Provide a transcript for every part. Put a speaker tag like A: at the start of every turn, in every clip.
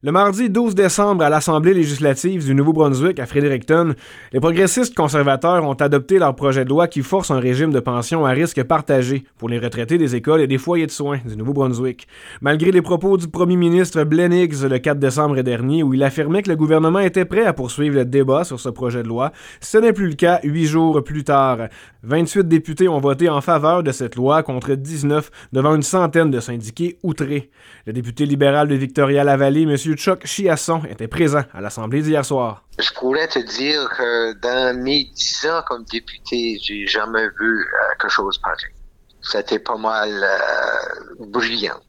A: Le mardi 12 décembre, à l'Assemblée législative du Nouveau-Brunswick à Fredericton, les progressistes conservateurs ont adopté leur projet de loi qui force un régime de pension à risque partagé pour les retraités des écoles et des foyers de soins du Nouveau-Brunswick. Malgré les propos du premier ministre Glenn le 4 décembre dernier où il affirmait que le gouvernement était prêt à poursuivre le débat sur ce projet de loi, ce n'est plus le cas huit jours plus tard. 28 députés ont voté en faveur de cette loi contre 19 devant une centaine de syndiqués outrés. Le député libéral de Victoria-Lavallee, M. Chuck Chiasson était présent à l'Assemblée d'hier soir.
B: Je pourrais te dire que dans mes dix ans comme député, j'ai jamais vu euh, quelque chose pareil. C'était pas mal euh, brillant.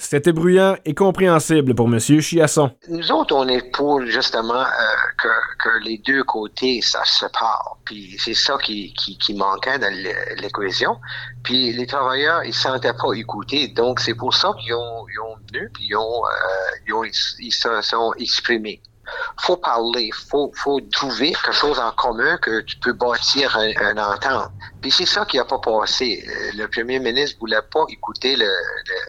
A: C'était bruyant et compréhensible pour M. Chiasson.
B: Nous autres, on est pour justement euh, que, que, les deux côtés, ça se parle. Puis c'est ça qui, qui, qui manquait dans l'équation. Puis les travailleurs, ils ne sentaient pas écoutés. Donc c'est pour ça qu'ils ont, ils ont venu, puis ils, ont, euh, ils, ont, ils se sont exprimés faut parler, faut, faut trouver quelque chose en commun que tu peux bâtir un, un entente. Puis c'est ça qui n'a pas passé. Le premier ministre voulait pas écouter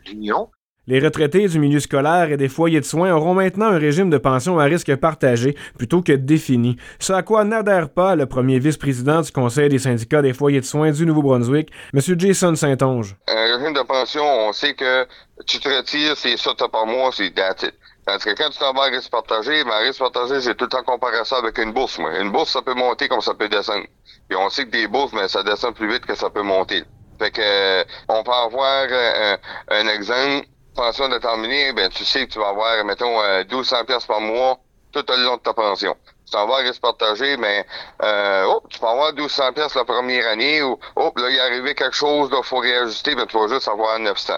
B: l'union.
A: Les retraités du milieu scolaire et des foyers de soins auront maintenant un régime de pension à risque partagé plutôt que défini, ce à quoi n'adhère pas le premier vice-président du Conseil des syndicats des foyers de soins du Nouveau-Brunswick, M. Jason Saint-Onge.
C: Un régime de pension, on sait que tu te retires, c'est ça par mois, c'est it. Parce que quand tu t'en vas à risque partagé, ma risque partagé, j'ai tout le temps comparé ça avec une bourse. Moi. Une bourse, ça peut monter comme ça peut descendre. Et on sait que des bourses, mais ça descend plus vite que ça peut monter. Fait que euh, on peut avoir euh, un exemple pension déterminée, ben, tu sais que tu vas avoir, mettons, 1200 euh, pièces par mois tout le long de ta pension. Tu t'en vas à partagé, mais euh, oh, tu peux avoir 1200 pièces la première année, ou oh, là, il est arrivé quelque chose, il faut réajuster, ben, tu vas juste avoir 900.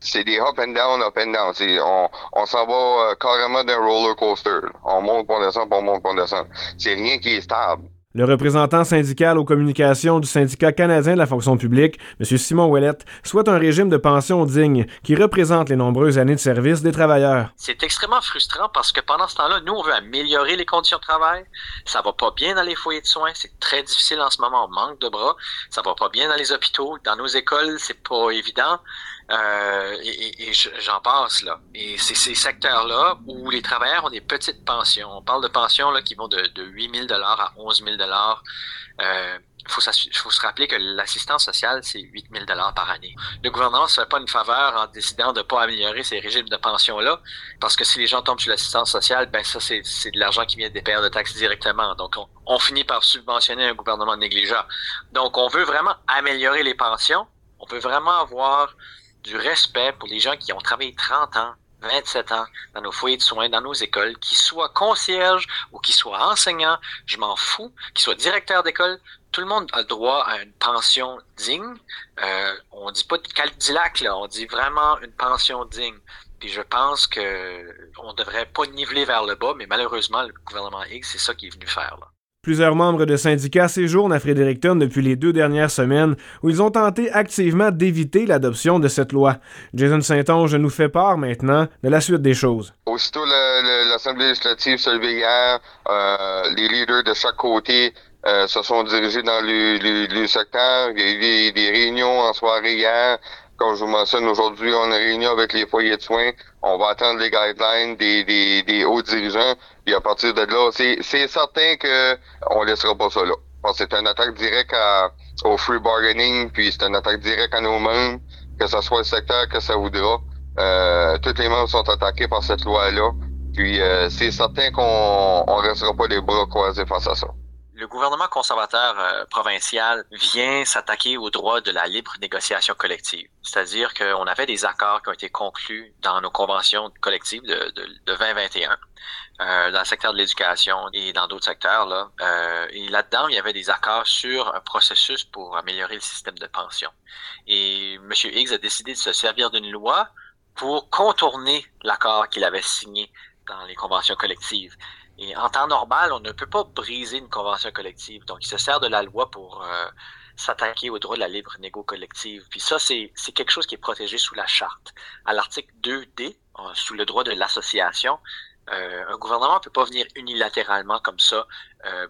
C: C'est des up and down, up and down. on on s'en va euh, carrément d'un roller coaster. On monte, on descend, on monte, on descend. C'est rien qui est stable.
A: Le représentant syndical aux communications du syndicat canadien de la fonction publique, M. Simon Ouellette, souhaite un régime de pension digne qui représente les nombreuses années de service des travailleurs.
D: C'est extrêmement frustrant parce que pendant ce temps-là, nous, on veut améliorer les conditions de travail. Ça va pas bien dans les foyers de soins. C'est très difficile en ce moment. On manque de bras. Ça va pas bien dans les hôpitaux. Dans nos écoles, c'est pas évident. Euh, et, j'en passe là. Et c'est ces secteurs-là où les travailleurs ont des petites pensions. On parle de pensions là, qui vont de, de 8 000 à 11 000 euh, il faut, faut, se rappeler que l'assistance sociale, c'est 8 000 par année. Le gouvernement ne se fait pas une faveur en décidant de ne pas améliorer ces régimes de pension-là, parce que si les gens tombent sur l'assistance sociale, ben ça, c'est de l'argent qui vient des payeurs de taxes directement. Donc, on, on finit par subventionner un gouvernement négligent. Donc, on veut vraiment améliorer les pensions. On veut vraiment avoir du respect pour les gens qui ont travaillé 30 ans, 27 ans dans nos foyers de soins, dans nos écoles, qu'ils soient concierges ou qu'ils soient enseignants, je m'en fous, qu'ils soient directeurs d'école, tout le monde a le droit à une pension digne. Euh, on dit pas de Cadillac, là, on dit vraiment une pension digne. Puis je pense que on devrait pas niveler vers le bas, mais malheureusement, le gouvernement X, c'est ça qu'il est venu faire. Là.
A: Plusieurs membres de syndicats séjournent à Fredericton depuis les deux dernières semaines où ils ont tenté activement d'éviter l'adoption de cette loi. Jason Saint-Onge nous fait part maintenant de la suite des choses.
C: Aussitôt l'Assemblée législative se levait hier, euh, les leaders de chaque côté euh, se sont dirigés dans le, le, secteur. Il y a eu des réunions en soirée hier. Comme je vous mentionne, aujourd'hui, on a réuni avec les foyers de soins. On va attendre les guidelines des, des, des hauts dirigeants. Et à partir de là, c'est certain que on laissera pas ça là. C'est une attaque directe au free bargaining, puis c'est une attaque directe à nos membres, que ce soit le secteur que ça voudra. Euh, tous les membres sont attaqués par cette loi-là. Puis euh, c'est certain qu'on on restera pas les bras croisés face à ça
D: le gouvernement conservateur euh, provincial vient s'attaquer au droit de la libre négociation collective. C'est-à-dire qu'on avait des accords qui ont été conclus dans nos conventions collectives de, de, de 2021. Euh, dans le secteur de l'éducation et dans d'autres secteurs. Là. Euh, et là-dedans, il y avait des accords sur un processus pour améliorer le système de pension. Et M. Higgs a décidé de se servir d'une loi pour contourner l'accord qu'il avait signé dans les conventions collectives. Et en temps normal, on ne peut pas briser une convention collective. Donc, il se sert de la loi pour euh, s'attaquer au droit de la libre négo collective. Puis ça, c'est quelque chose qui est protégé sous la charte. À l'article 2D, euh, sous le droit de l'association, euh, un gouvernement ne peut pas venir unilatéralement comme ça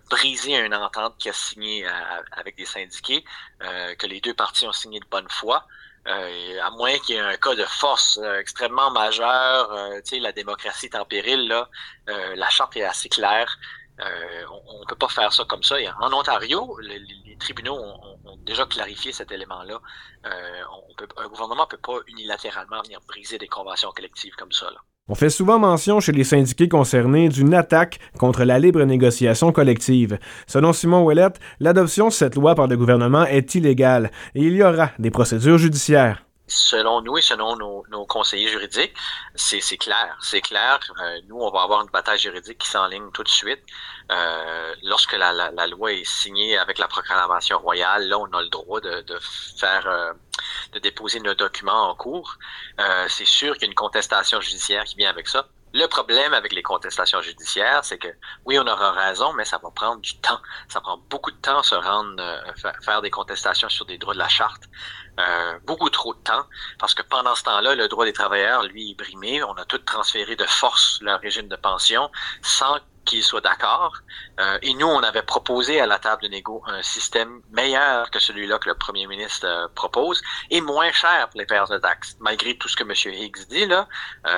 D: briser une entente qui a signé avec des syndiqués, que les deux parties ont signé de bonne foi. à moins qu'il y ait un cas de force extrêmement majeur, sais, la démocratie est en péril, là, la charte est assez claire. on ne peut pas faire ça comme ça. En Ontario, les, tribunaux ont, déjà clarifié cet élément-là. un gouvernement ne peut pas unilatéralement venir briser des conventions collectives comme ça. Là.
A: On fait souvent mention chez les syndiqués concernés d'une attaque contre la libre négociation collective. Selon Simon Ouellette, l'adoption de cette loi par le gouvernement est illégale et il y aura des procédures judiciaires
D: selon nous et selon nos, conseillers juridiques, c'est clair. C'est clair. Euh, nous, on va avoir une bataille juridique qui s'enligne tout de suite. Euh, lorsque la, loi est signée avec la proclamation royale, là, on a le droit de, de faire, euh, de déposer nos documents en cours. c'est sûr qu'il y a une contestation judiciaire qui vient avec ça. Le problème avec les contestations judiciaires, c'est que oui, on aura raison, mais ça va prendre du temps. Ça prend beaucoup de temps se rendre, faire des contestations sur des droits de la charte. Euh, beaucoup trop de temps, parce que pendant ce temps-là, le droit des travailleurs, lui, est brimé. On a tout transféré de force leur régime de pension sans qu'ils soient d'accord. Euh, et nous, on avait proposé à la table de négo un système meilleur que celui-là que le premier ministre euh, propose et moins cher pour les payeurs de taxes. Malgré tout ce que M. Higgs dit, là,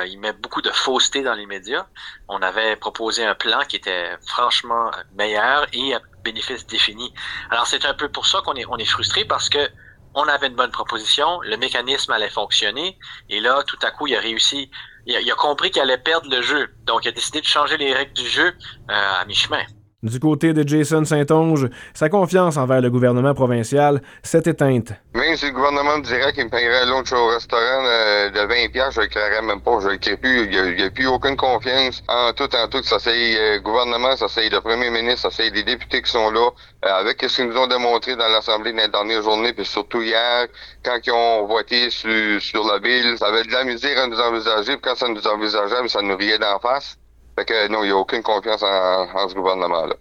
D: il met beaucoup de fausseté dans les médias. On avait proposé un plan qui était franchement meilleur et à bénéfice défini. Alors, c'est un peu pour ça qu'on est, on est frustré parce que on avait une bonne proposition, le mécanisme allait fonctionner, et là, tout à coup, il a réussi, il a, compris qu'il allait perdre le jeu, donc il a décidé de changer les règles du jeu euh, à mi-chemin.
A: Du côté de Jason Saint-Onge, sa confiance envers le gouvernement provincial s'est éteinte.
C: Même si le gouvernement me dirait qu'il me paierait l'autre au restaurant euh, de 20 pièces, je ne même pas. Je ne plus. Il n'y a, plus aucune confiance en tout, en tout. Ça c'est le gouvernement, ça c'est le premier ministre, ça c'est les députés qui sont là. Euh, avec ce qu'ils nous ont démontré dans l'Assemblée dans les dernières journées, puis surtout hier, quand ils ont voté sur, la ville, ça avait de la à nous envisager, puis quand ça nous envisageait, ça nous riait d'en face. Fait que non, il n'y a aucune confiance en, ce gouvernement-là.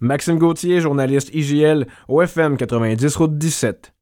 A: Maxime Gauthier, journaliste IGL, OFM 90 Route 17.